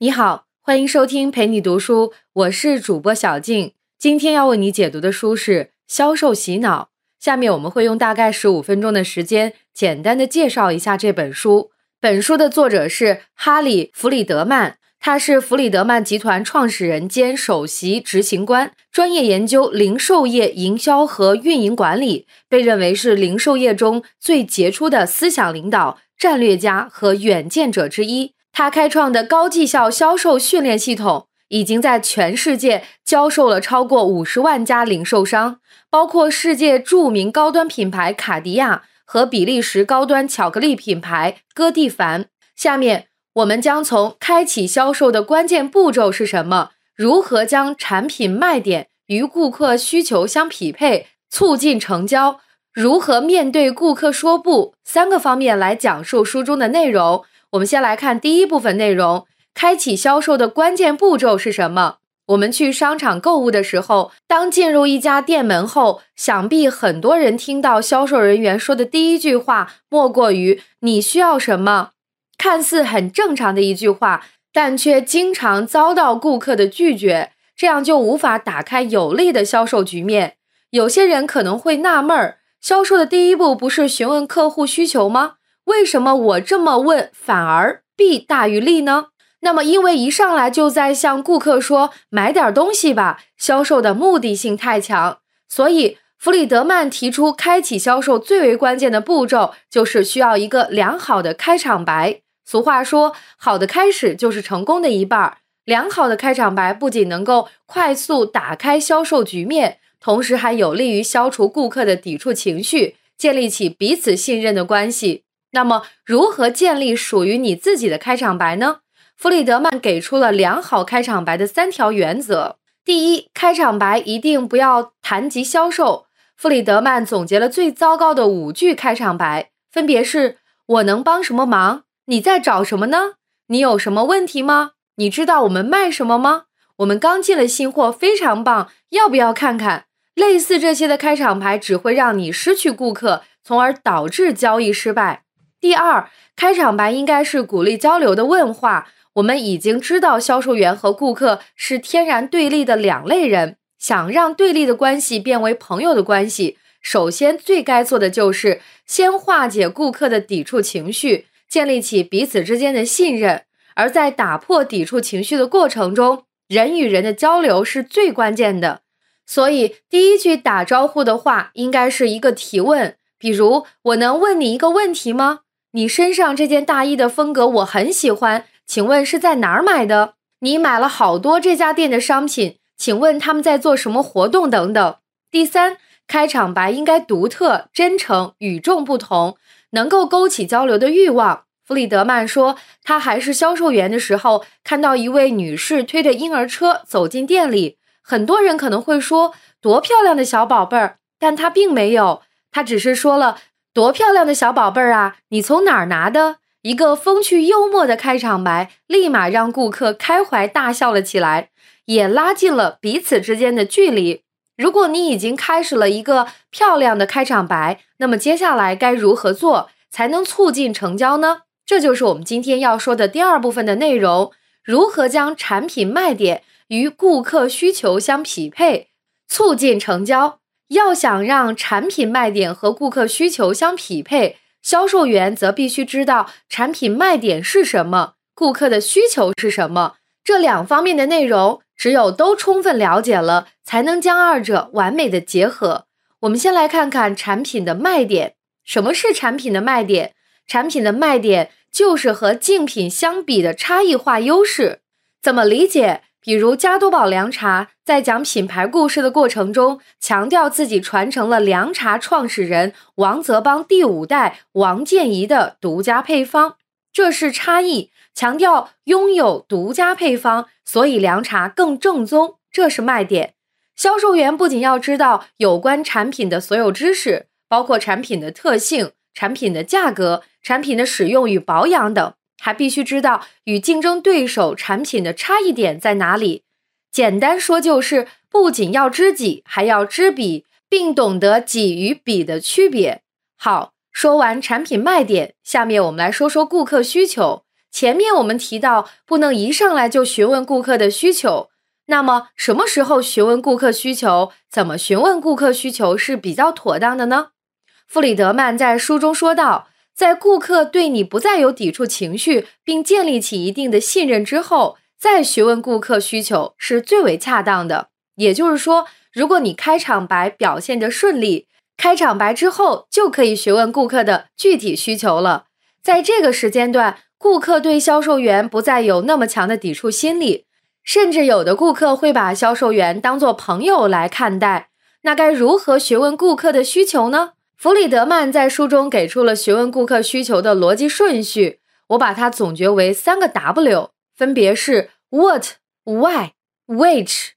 你好，欢迎收听陪你读书，我是主播小静。今天要为你解读的书是《销售洗脑》。下面我们会用大概十五分钟的时间，简单的介绍一下这本书。本书的作者是哈里·弗里德曼，他是弗里德曼集团创始人兼首席执行官，专业研究零售业营销和运营管理，被认为是零售业中最杰出的思想领导、战略家和远见者之一。他开创的高绩效销售训练系统，已经在全世界教授了超过五十万家零售商，包括世界著名高端品牌卡地亚和比利时高端巧克力品牌戈蒂凡。下面我们将从开启销售的关键步骤是什么，如何将产品卖点与顾客需求相匹配，促进成交，如何面对顾客说不三个方面来讲述书中的内容。我们先来看第一部分内容：开启销售的关键步骤是什么？我们去商场购物的时候，当进入一家店门后，想必很多人听到销售人员说的第一句话，莫过于“你需要什么”。看似很正常的一句话，但却经常遭到顾客的拒绝，这样就无法打开有利的销售局面。有些人可能会纳闷儿：销售的第一步不是询问客户需求吗？为什么我这么问反而弊大于利呢？那么，因为一上来就在向顾客说买点东西吧，销售的目的性太强，所以弗里德曼提出，开启销售最为关键的步骤就是需要一个良好的开场白。俗话说，好的开始就是成功的一半。良好的开场白不仅能够快速打开销售局面，同时还有利于消除顾客的抵触情绪，建立起彼此信任的关系。那么，如何建立属于你自己的开场白呢？弗里德曼给出了良好开场白的三条原则。第一，开场白一定不要谈及销售。弗里德曼总结了最糟糕的五句开场白，分别是：我能帮什么忙？你在找什么呢？你有什么问题吗？你知道我们卖什么吗？我们刚进了新货，非常棒，要不要看看？类似这些的开场白只会让你失去顾客，从而导致交易失败。第二，开场白应该是鼓励交流的问话。我们已经知道，销售员和顾客是天然对立的两类人。想让对立的关系变为朋友的关系，首先最该做的就是先化解顾客的抵触情绪，建立起彼此之间的信任。而在打破抵触情绪的过程中，人与人的交流是最关键的。所以，第一句打招呼的话应该是一个提问，比如：“我能问你一个问题吗？”你身上这件大衣的风格我很喜欢，请问是在哪儿买的？你买了好多这家店的商品，请问他们在做什么活动等等。第三，开场白应该独特、真诚、与众不同，能够勾起交流的欲望。弗里德曼说，他还是销售员的时候，看到一位女士推着婴儿车走进店里，很多人可能会说多漂亮的小宝贝儿，但他并没有，他只是说了。多漂亮的小宝贝儿啊！你从哪儿拿的？一个风趣幽默的开场白，立马让顾客开怀大笑了起来，也拉近了彼此之间的距离。如果你已经开始了一个漂亮的开场白，那么接下来该如何做才能促进成交呢？这就是我们今天要说的第二部分的内容：如何将产品卖点与顾客需求相匹配，促进成交。要想让产品卖点和顾客需求相匹配，销售员则必须知道产品卖点是什么，顾客的需求是什么。这两方面的内容，只有都充分了解了，才能将二者完美的结合。我们先来看看产品的卖点。什么是产品的卖点？产品的卖点就是和竞品相比的差异化优势。怎么理解？比如加多宝凉茶在讲品牌故事的过程中，强调自己传承了凉茶创始人王泽邦第五代王建怡的独家配方，这是差异。强调拥有独家配方，所以凉茶更正宗，这是卖点。销售员不仅要知道有关产品的所有知识，包括产品的特性、产品的价格、产品的使用与保养等。还必须知道与竞争对手产品的差异点在哪里。简单说就是，不仅要知己，还要知彼，并懂得己与彼的区别。好，说完产品卖点，下面我们来说说顾客需求。前面我们提到，不能一上来就询问顾客的需求。那么，什么时候询问顾客需求？怎么询问顾客需求是比较妥当的呢？弗里德曼在书中说道，在顾客对你不再有抵触情绪，并建立起一定的信任之后，再询问顾客需求是最为恰当的。也就是说，如果你开场白表现得顺利，开场白之后就可以询问顾客的具体需求了。在这个时间段。顾客对销售员不再有那么强的抵触心理，甚至有的顾客会把销售员当作朋友来看待。那该如何询问顾客的需求呢？弗里德曼在书中给出了询问顾客需求的逻辑顺序，我把它总结为三个 W，分别是 What、Why、Which。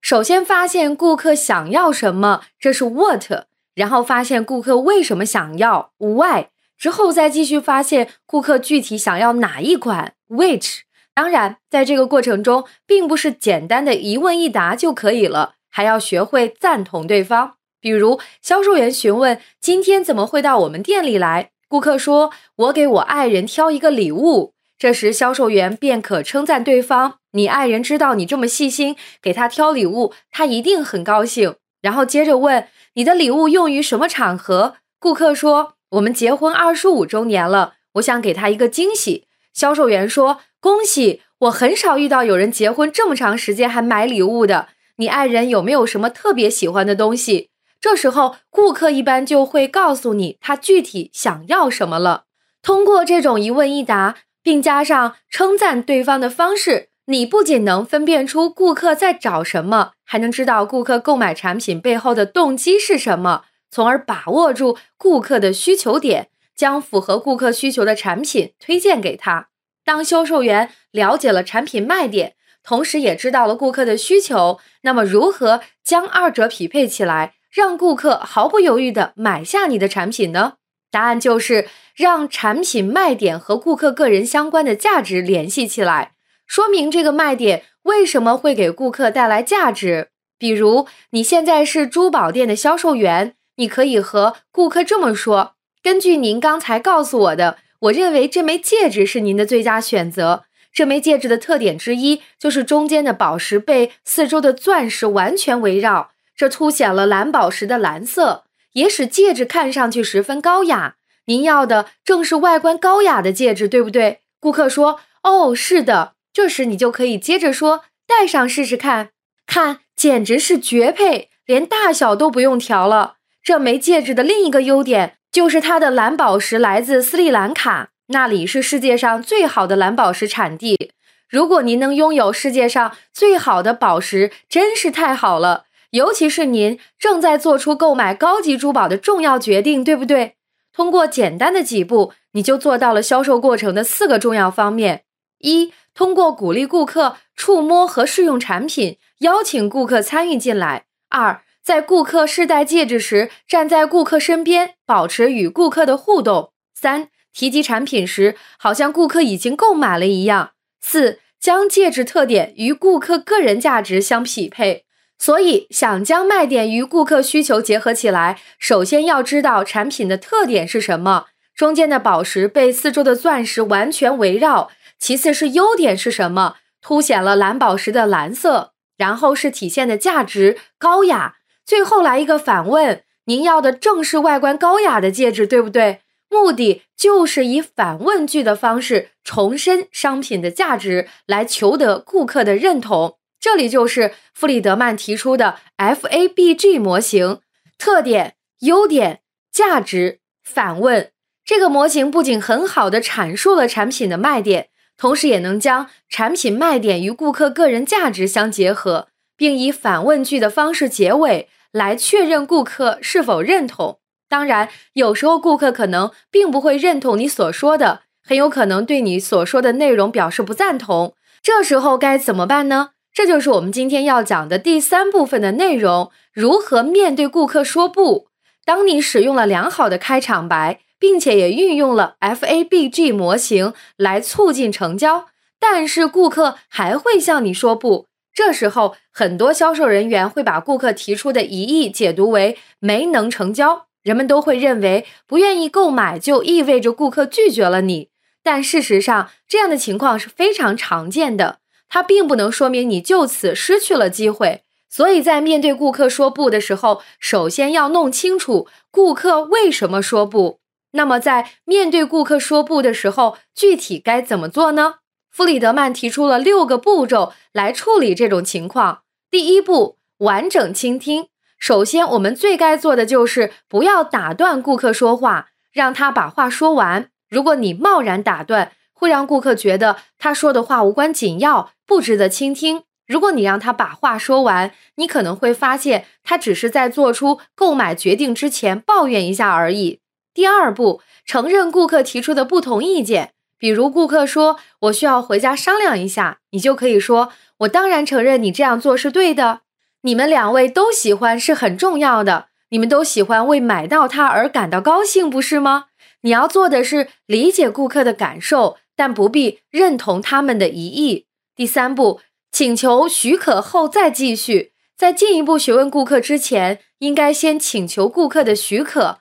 首先发现顾客想要什么，这是 What；然后发现顾客为什么想要，Why。之后再继续发现顾客具体想要哪一款，which。当然，在这个过程中，并不是简单的一问一答就可以了，还要学会赞同对方。比如，销售员询问今天怎么会到我们店里来，顾客说：“我给我爱人挑一个礼物。”这时，销售员便可称赞对方：“你爱人知道你这么细心，给他挑礼物，他一定很高兴。”然后接着问：“你的礼物用于什么场合？”顾客说。我们结婚二十五周年了，我想给他一个惊喜。销售员说：“恭喜！我很少遇到有人结婚这么长时间还买礼物的。你爱人有没有什么特别喜欢的东西？”这时候，顾客一般就会告诉你他具体想要什么了。通过这种一问一答，并加上称赞对方的方式，你不仅能分辨出顾客在找什么，还能知道顾客购买产品背后的动机是什么。从而把握住顾客的需求点，将符合顾客需求的产品推荐给他。当销售员了解了产品卖点，同时也知道了顾客的需求，那么如何将二者匹配起来，让顾客毫不犹豫地买下你的产品呢？答案就是让产品卖点和顾客个人相关的价值联系起来，说明这个卖点为什么会给顾客带来价值。比如，你现在是珠宝店的销售员。你可以和顾客这么说：“根据您刚才告诉我的，我认为这枚戒指是您的最佳选择。这枚戒指的特点之一就是中间的宝石被四周的钻石完全围绕，这凸显了蓝宝石的蓝色，也使戒指看上去十分高雅。您要的正是外观高雅的戒指，对不对？”顾客说：“哦，是的。”这时你就可以接着说：“戴上试试看，看，简直是绝配，连大小都不用调了。”这枚戒指的另一个优点就是它的蓝宝石来自斯里兰卡，那里是世界上最好的蓝宝石产地。如果您能拥有世界上最好的宝石，真是太好了。尤其是您正在做出购买高级珠宝的重要决定，对不对？通过简单的几步，你就做到了销售过程的四个重要方面：一、通过鼓励顾客触摸和试用产品，邀请顾客参与进来；二、在顾客试戴戒指时，站在顾客身边，保持与顾客的互动。三、提及产品时，好像顾客已经购买了一样。四、将戒指特点与顾客个人价值相匹配。所以，想将卖点与顾客需求结合起来，首先要知道产品的特点是什么。中间的宝石被四周的钻石完全围绕。其次是优点是什么，凸显了蓝宝石的蓝色。然后是体现的价值高雅。最后来一个反问：您要的正是外观高雅的戒指，对不对？目的就是以反问句的方式重申商品的价值，来求得顾客的认同。这里就是弗里德曼提出的 FABG 模型：特点、优点、价值、反问。这个模型不仅很好的阐述了产品的卖点，同时也能将产品卖点与顾客个人价值相结合。并以反问句的方式结尾，来确认顾客是否认同。当然，有时候顾客可能并不会认同你所说的，很有可能对你所说的内容表示不赞同。这时候该怎么办呢？这就是我们今天要讲的第三部分的内容：如何面对顾客说不。当你使用了良好的开场白，并且也运用了 FABG 模型来促进成交，但是顾客还会向你说不。这时候，很多销售人员会把顾客提出的疑义解读为没能成交。人们都会认为不愿意购买就意味着顾客拒绝了你，但事实上，这样的情况是非常常见的。它并不能说明你就此失去了机会。所以在面对顾客说不的时候，首先要弄清楚顾客为什么说不。那么，在面对顾客说不的时候，具体该怎么做呢？弗里德曼提出了六个步骤来处理这种情况。第一步，完整倾听。首先，我们最该做的就是不要打断顾客说话，让他把话说完。如果你贸然打断，会让顾客觉得他说的话无关紧要，不值得倾听。如果你让他把话说完，你可能会发现他只是在做出购买决定之前抱怨一下而已。第二步，承认顾客提出的不同意见。比如，顾客说：“我需要回家商量一下。”你就可以说：“我当然承认你这样做是对的。你们两位都喜欢是很重要的，你们都喜欢为买到它而感到高兴，不是吗？”你要做的是理解顾客的感受，但不必认同他们的疑义。第三步，请求许可后再继续。在进一步询问顾客之前，应该先请求顾客的许可。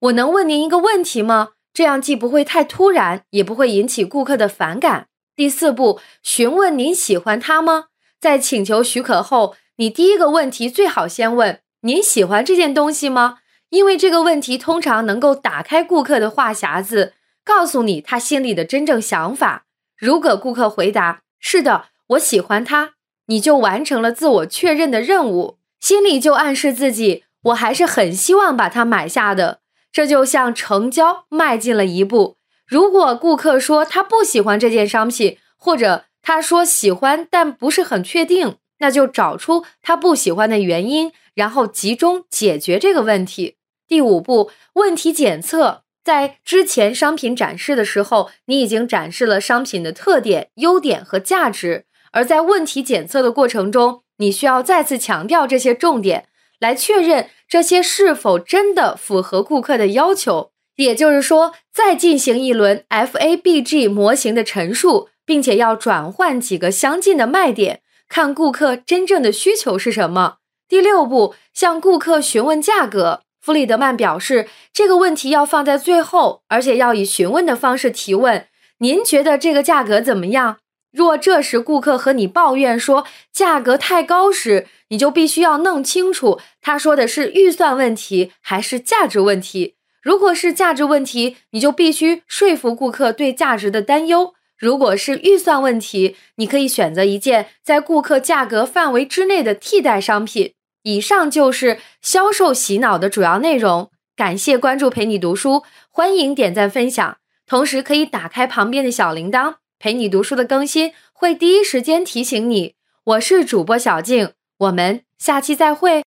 我能问您一个问题吗？这样既不会太突然，也不会引起顾客的反感。第四步，询问您喜欢它吗？在请求许可后，你第一个问题最好先问您喜欢这件东西吗？因为这个问题通常能够打开顾客的话匣子，告诉你他心里的真正想法。如果顾客回答“是的，我喜欢它”，你就完成了自我确认的任务，心里就暗示自己“我还是很希望把它买下的”。这就像成交迈进了一步。如果顾客说他不喜欢这件商品，或者他说喜欢但不是很确定，那就找出他不喜欢的原因，然后集中解决这个问题。第五步，问题检测。在之前商品展示的时候，你已经展示了商品的特点、优点和价值，而在问题检测的过程中，你需要再次强调这些重点，来确认这些是否真的符合顾客的要求。也就是说，再进行一轮 FABG 模型的陈述，并且要转换几个相近的卖点，看顾客真正的需求是什么。第六步，向顾客询问价格。弗里德曼表示，这个问题要放在最后，而且要以询问的方式提问。您觉得这个价格怎么样？若这时顾客和你抱怨说价格太高时，你就必须要弄清楚，他说的是预算问题还是价值问题。如果是价值问题，你就必须说服顾客对价值的担忧；如果是预算问题，你可以选择一件在顾客价格范围之内的替代商品。以上就是销售洗脑的主要内容。感谢关注陪你读书，欢迎点赞分享，同时可以打开旁边的小铃铛，陪你读书的更新会第一时间提醒你。我是主播小静，我们下期再会。